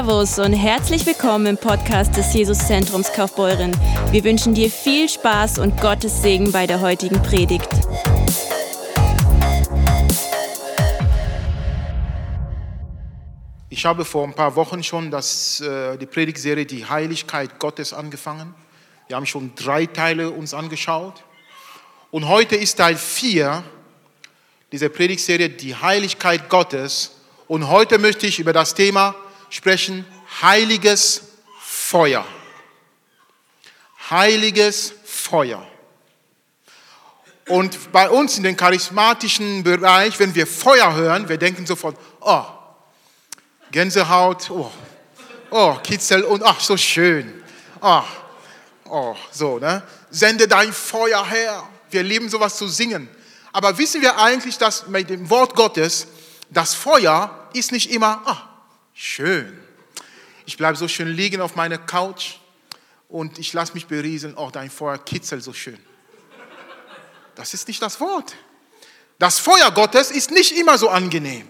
Servus und herzlich willkommen im Podcast des Jesuszentrums Kaufbeuren. Wir wünschen dir viel Spaß und Gottes Segen bei der heutigen Predigt. Ich habe vor ein paar Wochen schon das, äh, die Predigtserie Die Heiligkeit Gottes angefangen. Wir haben schon drei Teile uns angeschaut. Und heute ist Teil 4 dieser Predigtserie Die Heiligkeit Gottes. Und heute möchte ich über das Thema sprechen, heiliges Feuer. Heiliges Feuer. Und bei uns in den charismatischen Bereich, wenn wir Feuer hören, wir denken sofort, oh, Gänsehaut, oh, oh, Kitzel und ach, so schön. Oh, oh, so, ne? Sende dein Feuer her. Wir lieben sowas zu singen. Aber wissen wir eigentlich, dass mit dem Wort Gottes das Feuer ist nicht immer, ah, schön. Ich bleibe so schön liegen auf meiner Couch und ich lasse mich berieseln, oh, dein Feuer kitzelt so schön. Das ist nicht das Wort. Das Feuer Gottes ist nicht immer so angenehm,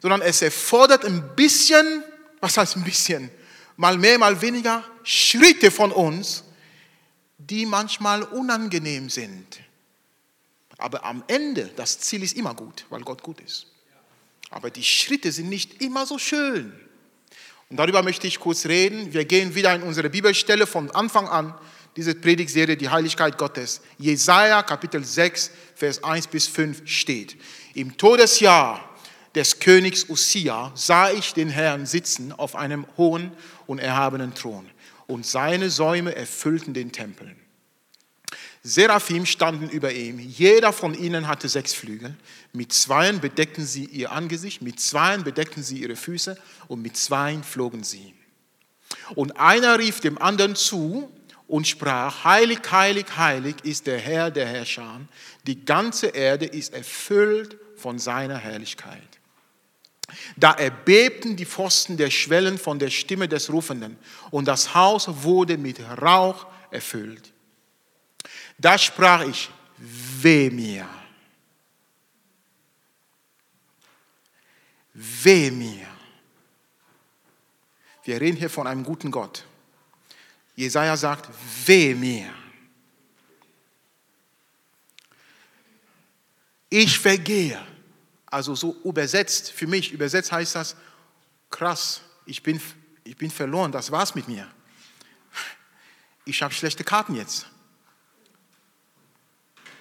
sondern es erfordert ein bisschen, was heißt ein bisschen, mal mehr, mal weniger Schritte von uns, die manchmal unangenehm sind. Aber am Ende, das Ziel ist immer gut, weil Gott gut ist. Aber die Schritte sind nicht immer so schön. Und darüber möchte ich kurz reden. Wir gehen wieder in unsere Bibelstelle von Anfang an, diese Predigtserie, die Heiligkeit Gottes. Jesaja Kapitel 6, Vers 1 bis 5 steht. Im Todesjahr des Königs Usia sah ich den Herrn sitzen auf einem hohen und erhabenen Thron und seine Säume erfüllten den Tempel. Seraphim standen über ihm. Jeder von ihnen hatte sechs Flügel. Mit zweien bedeckten sie ihr Angesicht, mit zweien bedeckten sie ihre Füße und mit zweien flogen sie. Und einer rief dem anderen zu und sprach, heilig, heilig, heilig ist der Herr der Herrscher. Die ganze Erde ist erfüllt von seiner Herrlichkeit. Da erbebten die Pfosten der Schwellen von der Stimme des Rufenden und das Haus wurde mit Rauch erfüllt. Da sprach ich, weh mir. Weh mir. Wir reden hier von einem guten Gott. Jesaja sagt, weh mir. Ich vergehe. Also so übersetzt, für mich übersetzt heißt das, krass, ich bin, ich bin verloren, das war's mit mir. Ich habe schlechte Karten jetzt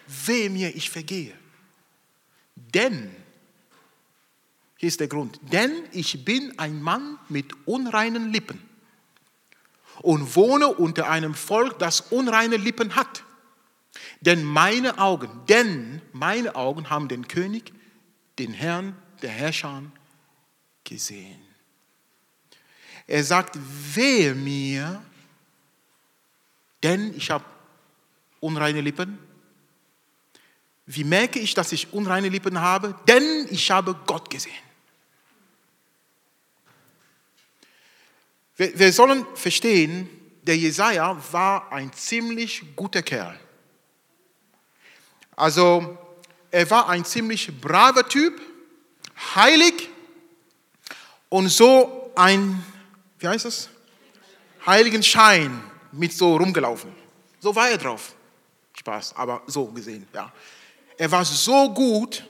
weh mir, ich vergehe. Denn, hier ist der Grund, denn ich bin ein Mann mit unreinen Lippen und wohne unter einem Volk, das unreine Lippen hat. Denn meine Augen, denn meine Augen haben den König, den Herrn der Herrscher gesehen. Er sagt, wehe mir, denn ich habe unreine Lippen wie merke ich, dass ich unreine Lippen habe? Denn ich habe Gott gesehen. Wir, wir sollen verstehen, der Jesaja war ein ziemlich guter Kerl. Also, er war ein ziemlich braver Typ, heilig und so ein, wie heißt das? Heiligen Schein mit so rumgelaufen. So war er drauf. Spaß, aber so gesehen, ja. Er war so gut,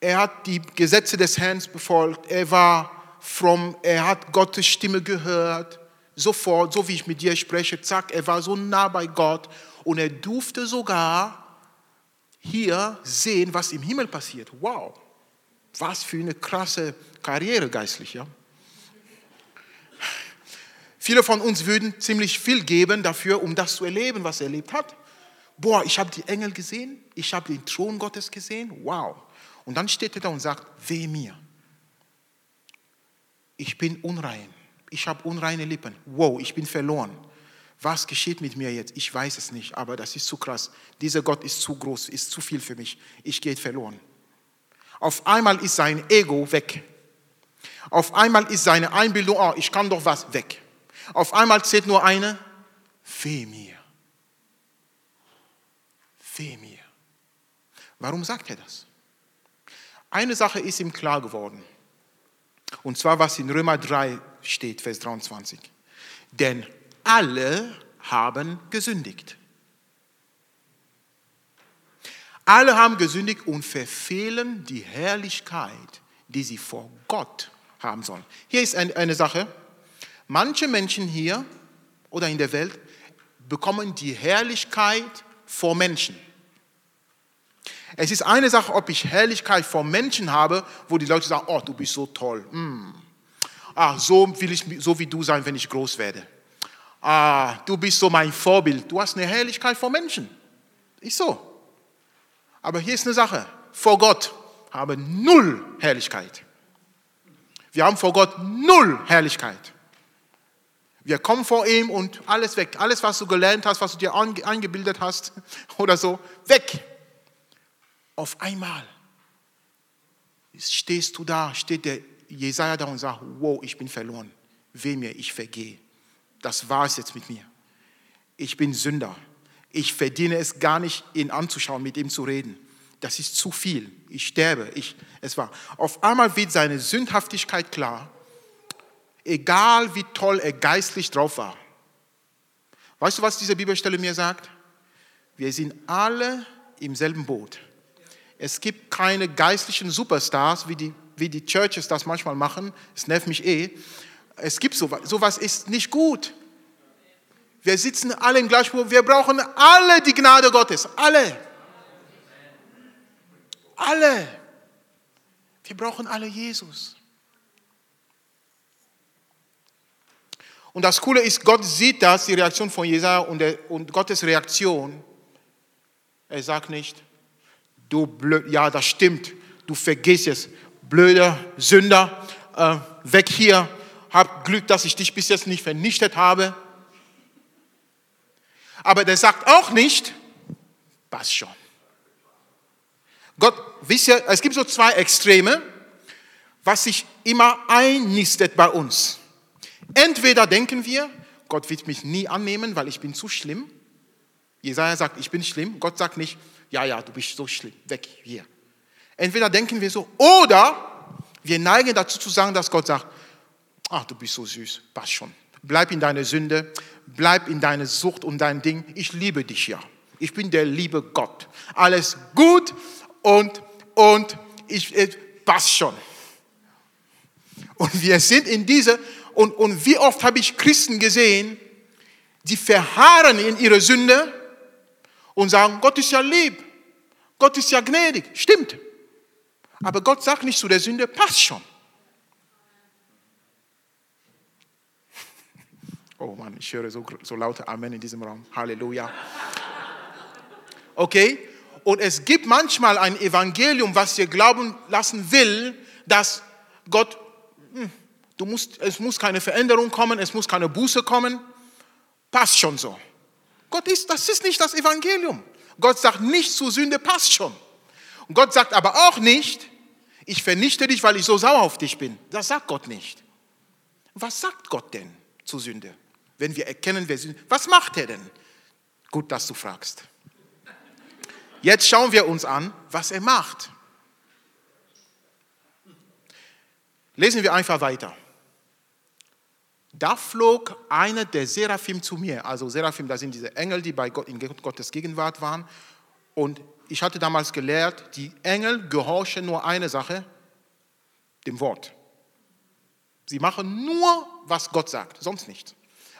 er hat die Gesetze des Herrn befolgt, er war fromm, er hat Gottes Stimme gehört, sofort, so wie ich mit dir spreche, zack, er war so nah bei Gott. Und er durfte sogar hier sehen, was im Himmel passiert. Wow, was für eine krasse Karriere geistlich, ja. Viele von uns würden ziemlich viel geben dafür, um das zu erleben, was er erlebt hat boah, ich habe die Engel gesehen, ich habe den Thron Gottes gesehen, wow. Und dann steht er da und sagt, weh mir. Ich bin unrein, ich habe unreine Lippen, wow, ich bin verloren. Was geschieht mit mir jetzt? Ich weiß es nicht, aber das ist zu krass. Dieser Gott ist zu groß, ist zu viel für mich. Ich gehe verloren. Auf einmal ist sein Ego weg. Auf einmal ist seine Einbildung, oh, ich kann doch was, weg. Auf einmal zählt nur eine, weh mir weh mir. Warum sagt er das? Eine Sache ist ihm klar geworden. Und zwar, was in Römer 3 steht, Vers 23. Denn alle haben gesündigt. Alle haben gesündigt und verfehlen die Herrlichkeit, die sie vor Gott haben sollen. Hier ist eine Sache. Manche Menschen hier oder in der Welt bekommen die Herrlichkeit vor Menschen. Es ist eine Sache, ob ich Herrlichkeit vor Menschen habe, wo die Leute sagen, oh, du bist so toll. Mm. Ah, so will ich so wie du sein, wenn ich groß werde. Ah, du bist so mein Vorbild. Du hast eine Herrlichkeit vor Menschen. Ist so. Aber hier ist eine Sache. Vor Gott habe null Herrlichkeit. Wir haben vor Gott null Herrlichkeit. Wir kommen vor ihm und alles weg. Alles, was du gelernt hast, was du dir eingebildet hast oder so, weg. Auf einmal stehst du da, steht der Jesaja da und sagt: Wow, ich bin verloren. Weh mir, ich vergehe. Das war es jetzt mit mir. Ich bin Sünder. Ich verdiene es gar nicht, ihn anzuschauen, mit ihm zu reden. Das ist zu viel. Ich sterbe. Ich, es war. Auf einmal wird seine Sündhaftigkeit klar, egal wie toll er geistlich drauf war. Weißt du, was diese Bibelstelle mir sagt? Wir sind alle im selben Boot. Es gibt keine geistlichen Superstars, wie die, wie die Churches das manchmal machen. Es nervt mich eh. Es gibt sowas. Sowas ist nicht gut. Wir sitzen alle im gleichen. Wir brauchen alle die Gnade Gottes. Alle. Alle. Wir brauchen alle Jesus. Und das Coole ist, Gott sieht das, die Reaktion von Jesaja und, der, und Gottes Reaktion. Er sagt nicht, du blöd, ja, das stimmt, du vergisst es, blöder Sünder, äh, weg hier, hab Glück, dass ich dich bis jetzt nicht vernichtet habe. Aber der sagt auch nicht, passt schon. Gott, wisst ihr, es gibt so zwei Extreme, was sich immer einnistet bei uns. Entweder denken wir, Gott wird mich nie annehmen, weil ich bin zu schlimm. Jesaja sagt, ich bin schlimm. Gott sagt nicht, ja, ja, du bist so schlimm, weg hier. Entweder denken wir so, oder wir neigen dazu zu sagen, dass Gott sagt, ach, du bist so süß, passt schon. Bleib in deiner Sünde, bleib in deiner Sucht und dein Ding. Ich liebe dich ja. Ich bin der liebe Gott. Alles gut und, und ich, äh, passt schon. Und wir sind in dieser, und, und wie oft habe ich Christen gesehen, die verharren in ihrer Sünde und sagen, Gott ist ja lieb, Gott ist ja gnädig. Stimmt. Aber Gott sagt nicht zu der Sünde, passt schon. Oh Mann, ich höre so, so laute Amen in diesem Raum. Halleluja. Okay? Und es gibt manchmal ein Evangelium, was dir glauben lassen will, dass Gott, hm, du musst, es muss keine Veränderung kommen, es muss keine Buße kommen. Passt schon so. Gott ist, das ist nicht das Evangelium. Gott sagt nicht zu Sünde, passt schon. Gott sagt aber auch nicht, ich vernichte dich, weil ich so sauer auf dich bin. Das sagt Gott nicht. Was sagt Gott denn zu Sünde? wenn wir erkennen, wer sind. Was macht er denn? Gut, dass du fragst. Jetzt schauen wir uns an, was er macht. Lesen wir einfach weiter. Da flog einer der Seraphim zu mir. Also Seraphim, das sind diese Engel, die bei Gott in Gottes Gegenwart waren. Und ich hatte damals gelehrt, die Engel gehorchen nur eine Sache, dem Wort. Sie machen nur, was Gott sagt, sonst nichts.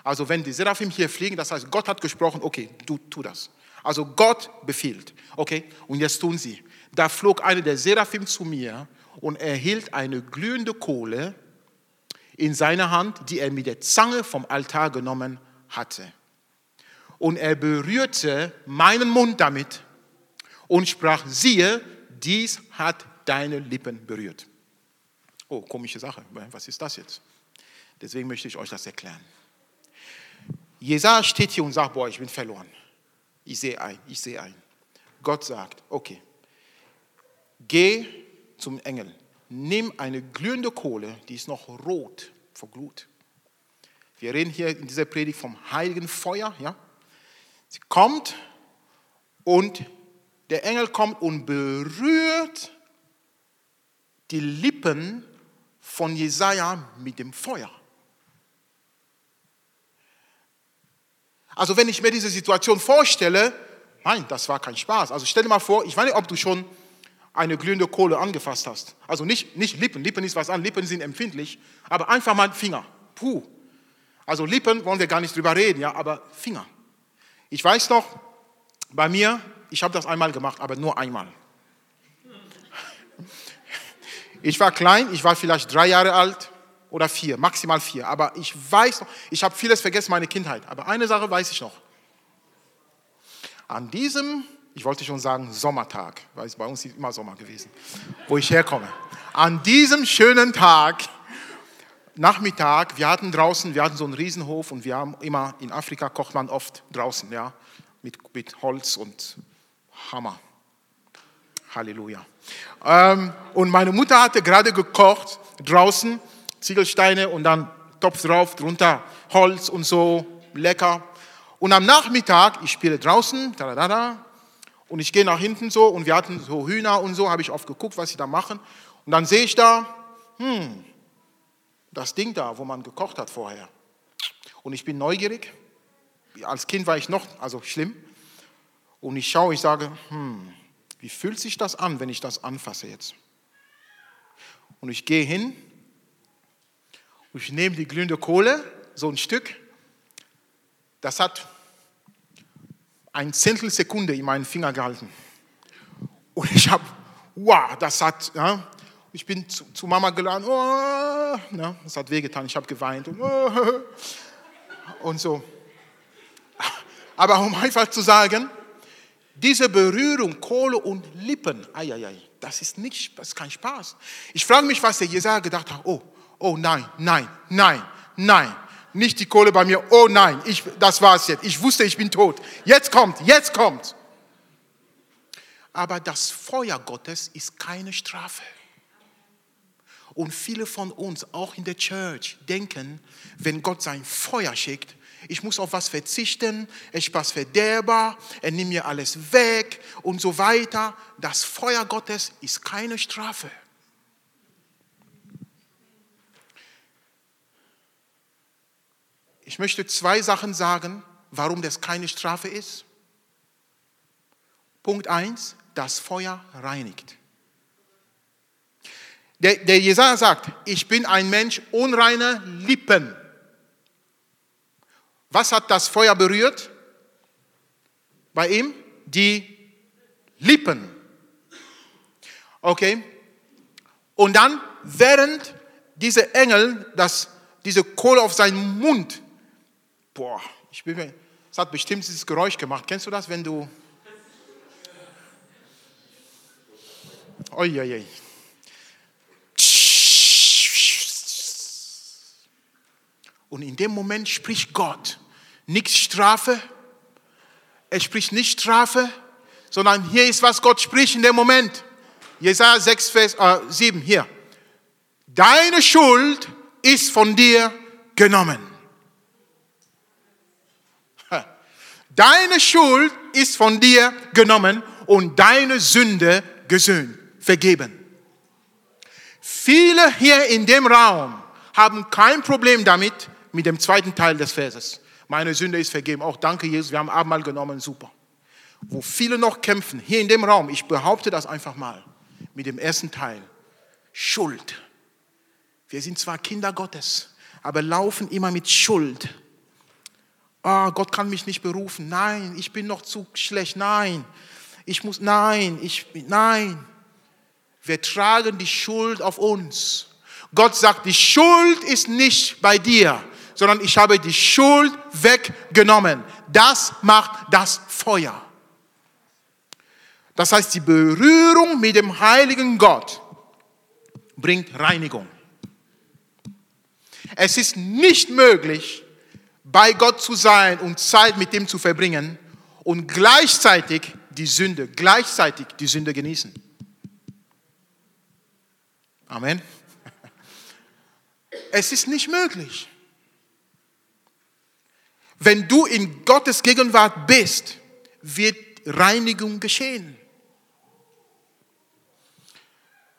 Also wenn die Seraphim hier fliegen, das heißt, Gott hat gesprochen, okay, du tu das. Also Gott befiehlt, okay, und jetzt tun sie. Da flog einer der Seraphim zu mir und erhielt eine glühende Kohle in seiner Hand, die er mit der Zange vom Altar genommen hatte. Und er berührte meinen Mund damit und sprach, siehe, dies hat deine Lippen berührt. Oh, komische Sache. Was ist das jetzt? Deswegen möchte ich euch das erklären. Jesaja steht hier und sagt, boah, ich bin verloren. Ich sehe ein, ich sehe ein. Gott sagt, okay, geh zum Engel, nimm eine glühende Kohle, die ist noch rot vor Glut. Wir reden hier in dieser Predigt vom heiligen Feuer. Ja? Sie kommt und der Engel kommt und berührt die Lippen von Jesaja mit dem Feuer. Also wenn ich mir diese Situation vorstelle, nein, das war kein Spaß. Also stell dir mal vor, ich weiß nicht, ob du schon eine glühende Kohle angefasst hast. Also nicht, nicht Lippen, Lippen ist was an, Lippen sind empfindlich, aber einfach mal Finger. Puh. Also Lippen wollen wir gar nicht drüber reden, ja, aber Finger. Ich weiß noch, bei mir, ich habe das einmal gemacht, aber nur einmal. Ich war klein, ich war vielleicht drei Jahre alt oder vier, maximal vier. Aber ich weiß noch, ich habe vieles vergessen, meine Kindheit. Aber eine Sache weiß ich noch. An diesem, ich wollte schon sagen Sommertag, weil es bei uns ist immer Sommer gewesen, wo ich herkomme. An diesem schönen Tag, Nachmittag, wir hatten draußen, wir hatten so einen Riesenhof und wir haben immer, in Afrika kocht man oft draußen, ja, mit, mit Holz und Hammer. Halleluja. Ähm, und meine Mutter hatte gerade gekocht draußen, Ziegelsteine und dann Topf drauf, drunter Holz und so, lecker. Und am Nachmittag, ich spiele draußen, da, da, da, und ich gehe nach hinten so und wir hatten so Hühner und so, habe ich oft geguckt, was sie da machen. Und dann sehe ich da, hm, das Ding da, wo man gekocht hat vorher. Und ich bin neugierig. Als Kind war ich noch, also schlimm. Und ich schaue, ich sage, hm, wie fühlt sich das an, wenn ich das anfasse jetzt? Und ich gehe hin und ich nehme die glühende Kohle, so ein Stück. Das hat ein Zehntel Sekunde in meinen Finger gehalten. Und ich habe, wow, das hat, ja, ich bin zu, zu Mama geladen, oh, ja, das hat wehgetan, ich habe geweint und, oh, und so. Aber um einfach zu sagen, diese Berührung, Kohle und Lippen, ai, ai, ai, das ist nicht, das ist kein Spaß. Ich frage mich, was der Jesaja gedacht hat. Oh, oh nein, nein, nein, nein. Nicht die Kohle bei mir. Oh nein, ich, das war's jetzt. Ich wusste, ich bin tot. Jetzt kommt, jetzt kommt. Aber das Feuer Gottes ist keine Strafe. Und viele von uns, auch in der Church, denken, wenn Gott sein Feuer schickt, ich muss auf was verzichten, es ist was verderber, er nimmt mir alles weg und so weiter. Das Feuer Gottes ist keine Strafe. Ich möchte zwei Sachen sagen, warum das keine Strafe ist. Punkt eins: das Feuer reinigt. Der, der Jesaja sagt, ich bin ein Mensch unreiner Lippen. Was hat das Feuer berührt? Bei ihm? Die Lippen. Okay? Und dann, während diese Engel das, diese Kohle auf seinen Mund, boah, ich bin mir, es hat bestimmt dieses Geräusch gemacht. Kennst du das, wenn du. Uiuiui. Und in dem Moment spricht Gott nicht Strafe, er spricht nicht Strafe, sondern hier ist, was Gott spricht in dem Moment. Jesaja 6, Vers äh, 7, hier. Deine Schuld ist von dir genommen. Deine Schuld ist von dir genommen und deine Sünde gesöhnt, vergeben. Viele hier in dem Raum haben kein Problem damit, mit dem zweiten Teil des Verses. Meine Sünde ist vergeben. Auch danke, Jesus, wir haben Abendmahl genommen, super. Wo viele noch kämpfen, hier in dem Raum, ich behaupte das einfach mal, mit dem ersten Teil. Schuld. Wir sind zwar Kinder Gottes, aber laufen immer mit Schuld. Oh, Gott kann mich nicht berufen. Nein, ich bin noch zu schlecht. Nein, ich muss, nein, ich, nein. Wir tragen die Schuld auf uns. Gott sagt, die Schuld ist nicht bei dir sondern ich habe die Schuld weggenommen. Das macht das Feuer. Das heißt, die Berührung mit dem heiligen Gott bringt Reinigung. Es ist nicht möglich, bei Gott zu sein und Zeit mit ihm zu verbringen und gleichzeitig die Sünde, gleichzeitig die Sünde genießen. Amen. Es ist nicht möglich. Wenn du in Gottes Gegenwart bist, wird Reinigung geschehen.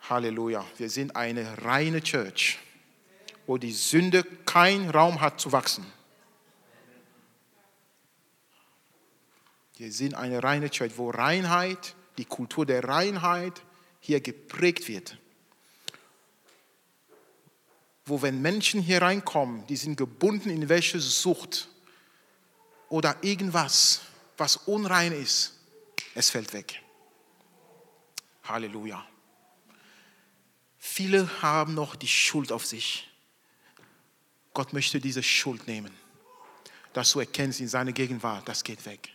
Halleluja. Wir sind eine reine Church, wo die Sünde keinen Raum hat zu wachsen. Wir sind eine reine Church, wo Reinheit, die Kultur der Reinheit hier geprägt wird. Wo wenn Menschen hier reinkommen, die sind gebunden in welche Sucht oder irgendwas, was unrein ist, es fällt weg. Halleluja. Viele haben noch die Schuld auf sich. Gott möchte diese Schuld nehmen. Dass du erkennst in seiner Gegenwart, das geht weg.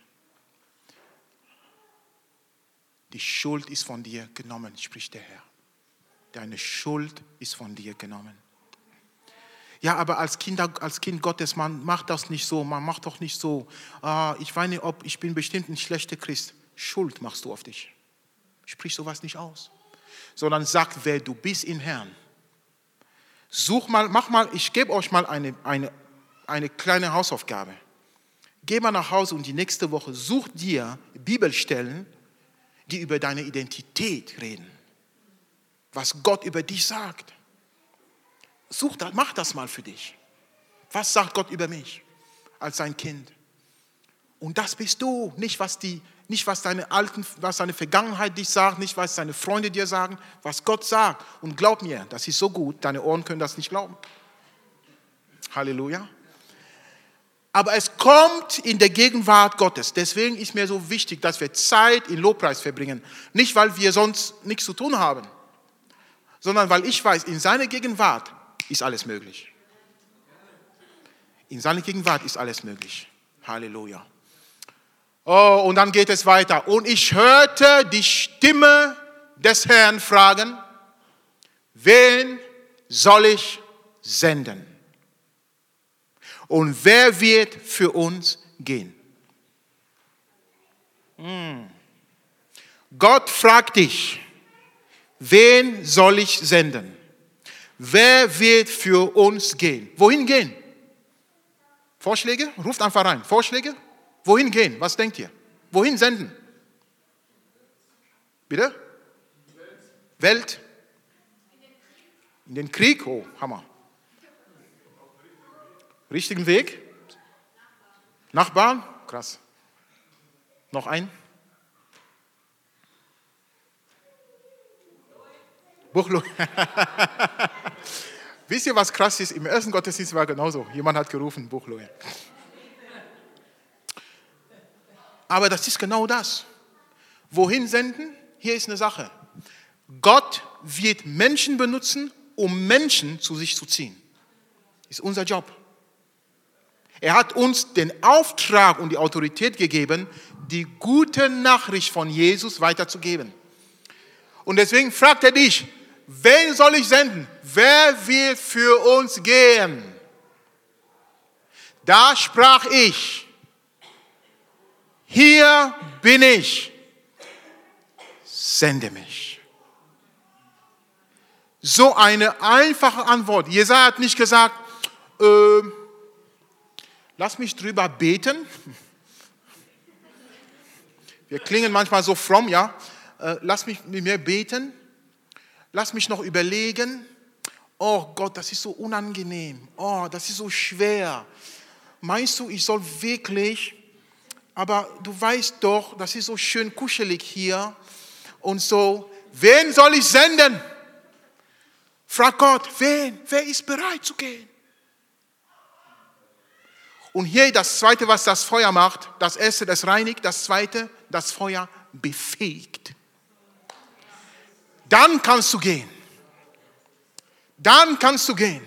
Die Schuld ist von dir genommen, spricht der Herr. Deine Schuld ist von dir genommen. Ja, aber als kind, als kind Gottes, man macht das nicht so, man macht doch nicht so. Ah, ich weiß ob ich bin bestimmt ein schlechter Christ. Schuld machst du auf dich. Sprich sowas nicht aus. Sondern sag, wer du bist im Herrn. Such mal, mach mal, ich gebe euch mal eine, eine, eine kleine Hausaufgabe. Geh mal nach Hause und die nächste Woche such dir Bibelstellen, die über deine Identität reden. Was Gott über dich sagt. Such das, mach das mal für dich. Was sagt Gott über mich als sein Kind? Und das bist du, nicht was die, nicht was deine alten, was deine Vergangenheit dich sagt, nicht was deine Freunde dir sagen, was Gott sagt. Und glaub mir, das ist so gut, deine Ohren können das nicht glauben. Halleluja. Aber es kommt in der Gegenwart Gottes. Deswegen ist mir so wichtig, dass wir Zeit in Lobpreis verbringen. Nicht, weil wir sonst nichts zu tun haben, sondern weil ich weiß, in seiner Gegenwart ist alles möglich. In seiner Gegenwart ist alles möglich. Halleluja. Oh, und dann geht es weiter. Und ich hörte die Stimme des Herrn fragen, wen soll ich senden? Und wer wird für uns gehen? Hm. Gott fragt dich, wen soll ich senden? Wer wird für uns gehen? Wohin gehen? Vorschläge? Ruft einfach rein. Vorschläge? Wohin gehen? Was denkt ihr? Wohin senden? Bitte? Welt? In den Krieg? Oh, Hammer. Richtigen Weg? Nachbarn? Krass. Noch ein? Buchlo. Wisst ihr, was krass ist? Im ersten Gottesdienst war genauso. Jemand hat gerufen, Buchlohe. Aber das ist genau das. Wohin senden? Hier ist eine Sache. Gott wird Menschen benutzen, um Menschen zu sich zu ziehen. Das ist unser Job. Er hat uns den Auftrag und die Autorität gegeben, die gute Nachricht von Jesus weiterzugeben. Und deswegen fragt er dich, wen soll ich senden? Wer wird für uns gehen? Da sprach ich, hier bin ich, sende mich. So eine einfache Antwort. Jesaja hat nicht gesagt, äh, lass mich drüber beten. Wir klingen manchmal so fromm, ja. Äh, lass mich mit mir beten. Lass mich noch überlegen. Oh Gott, das ist so unangenehm. Oh, das ist so schwer. Meinst du, ich soll wirklich, aber du weißt doch, das ist so schön kuschelig hier und so. Wen soll ich senden? Frag Gott, wen? Wer ist bereit zu gehen? Und hier das Zweite, was das Feuer macht, das Erste, das reinigt, das Zweite, das Feuer befähigt. Dann kannst du gehen. Dann kannst du gehen.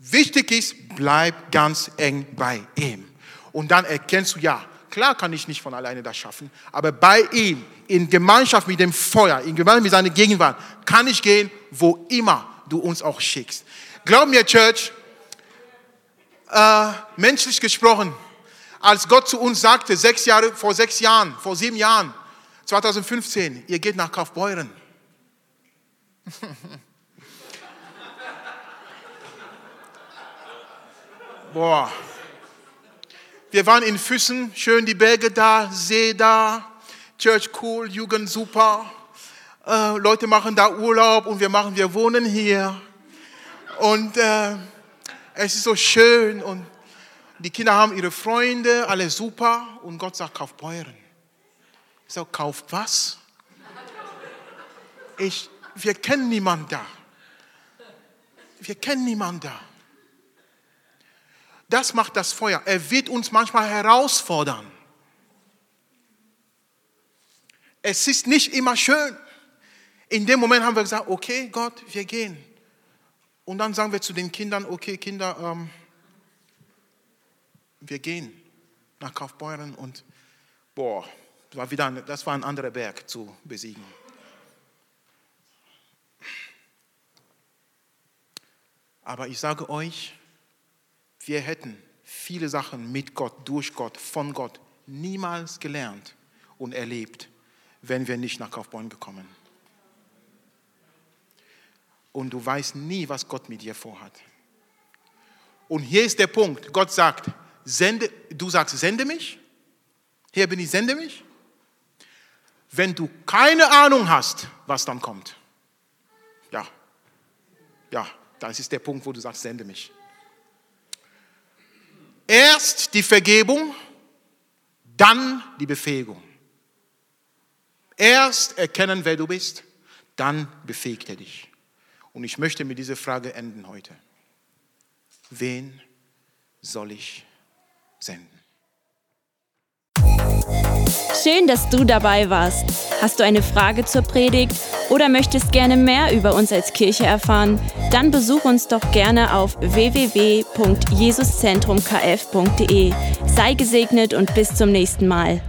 Wichtig ist, bleib ganz eng bei ihm. Und dann erkennst du, ja, klar kann ich nicht von alleine das schaffen, aber bei ihm, in Gemeinschaft mit dem Feuer, in Gemeinschaft mit seiner Gegenwart, kann ich gehen, wo immer du uns auch schickst. Glaub mir, Church, äh, menschlich gesprochen, als Gott zu uns sagte, sechs Jahre, vor sechs Jahren, vor sieben Jahren, 2015, ihr geht nach Kaufbeuren. Boah. Wir waren in Füssen, schön die Berge da, See da, Church cool, Jugend super. äh, Leute machen da Urlaub und wir machen, wir wohnen hier. Und äh, es ist so schön und die Kinder haben ihre Freunde, alle super. Und Gott sagt, kauf Bäuerin. Ich sage, kauft was? Ich, wir kennen niemanden da. Wir kennen niemanden da. Das macht das Feuer. Er wird uns manchmal herausfordern. Es ist nicht immer schön. In dem Moment haben wir gesagt, okay, Gott, wir gehen. Und dann sagen wir zu den Kindern, okay, Kinder, ähm, wir gehen nach Kaufbeuren und boah, das war, wieder ein, das war ein anderer Berg zu besiegen. Aber ich sage euch, wir hätten viele Sachen mit Gott, durch Gott, von Gott niemals gelernt und erlebt, wenn wir nicht nach Kaufbeuren gekommen. Und du weißt nie, was Gott mit dir vorhat. Und hier ist der Punkt. Gott sagt, sende, du sagst, sende mich. Hier bin ich, sende mich. Wenn du keine Ahnung hast, was dann kommt. Ja, ja, das ist der Punkt, wo du sagst, sende mich. Erst die Vergebung, dann die Befähigung. Erst erkennen, wer du bist, dann befähigt er dich. Und ich möchte mit dieser Frage enden heute. Wen soll ich senden? Schön, dass du dabei warst. Hast du eine Frage zur Predigt oder möchtest gerne mehr über uns als Kirche erfahren? Dann besuch uns doch gerne auf www.jesuszentrumkf.de. Sei gesegnet und bis zum nächsten Mal.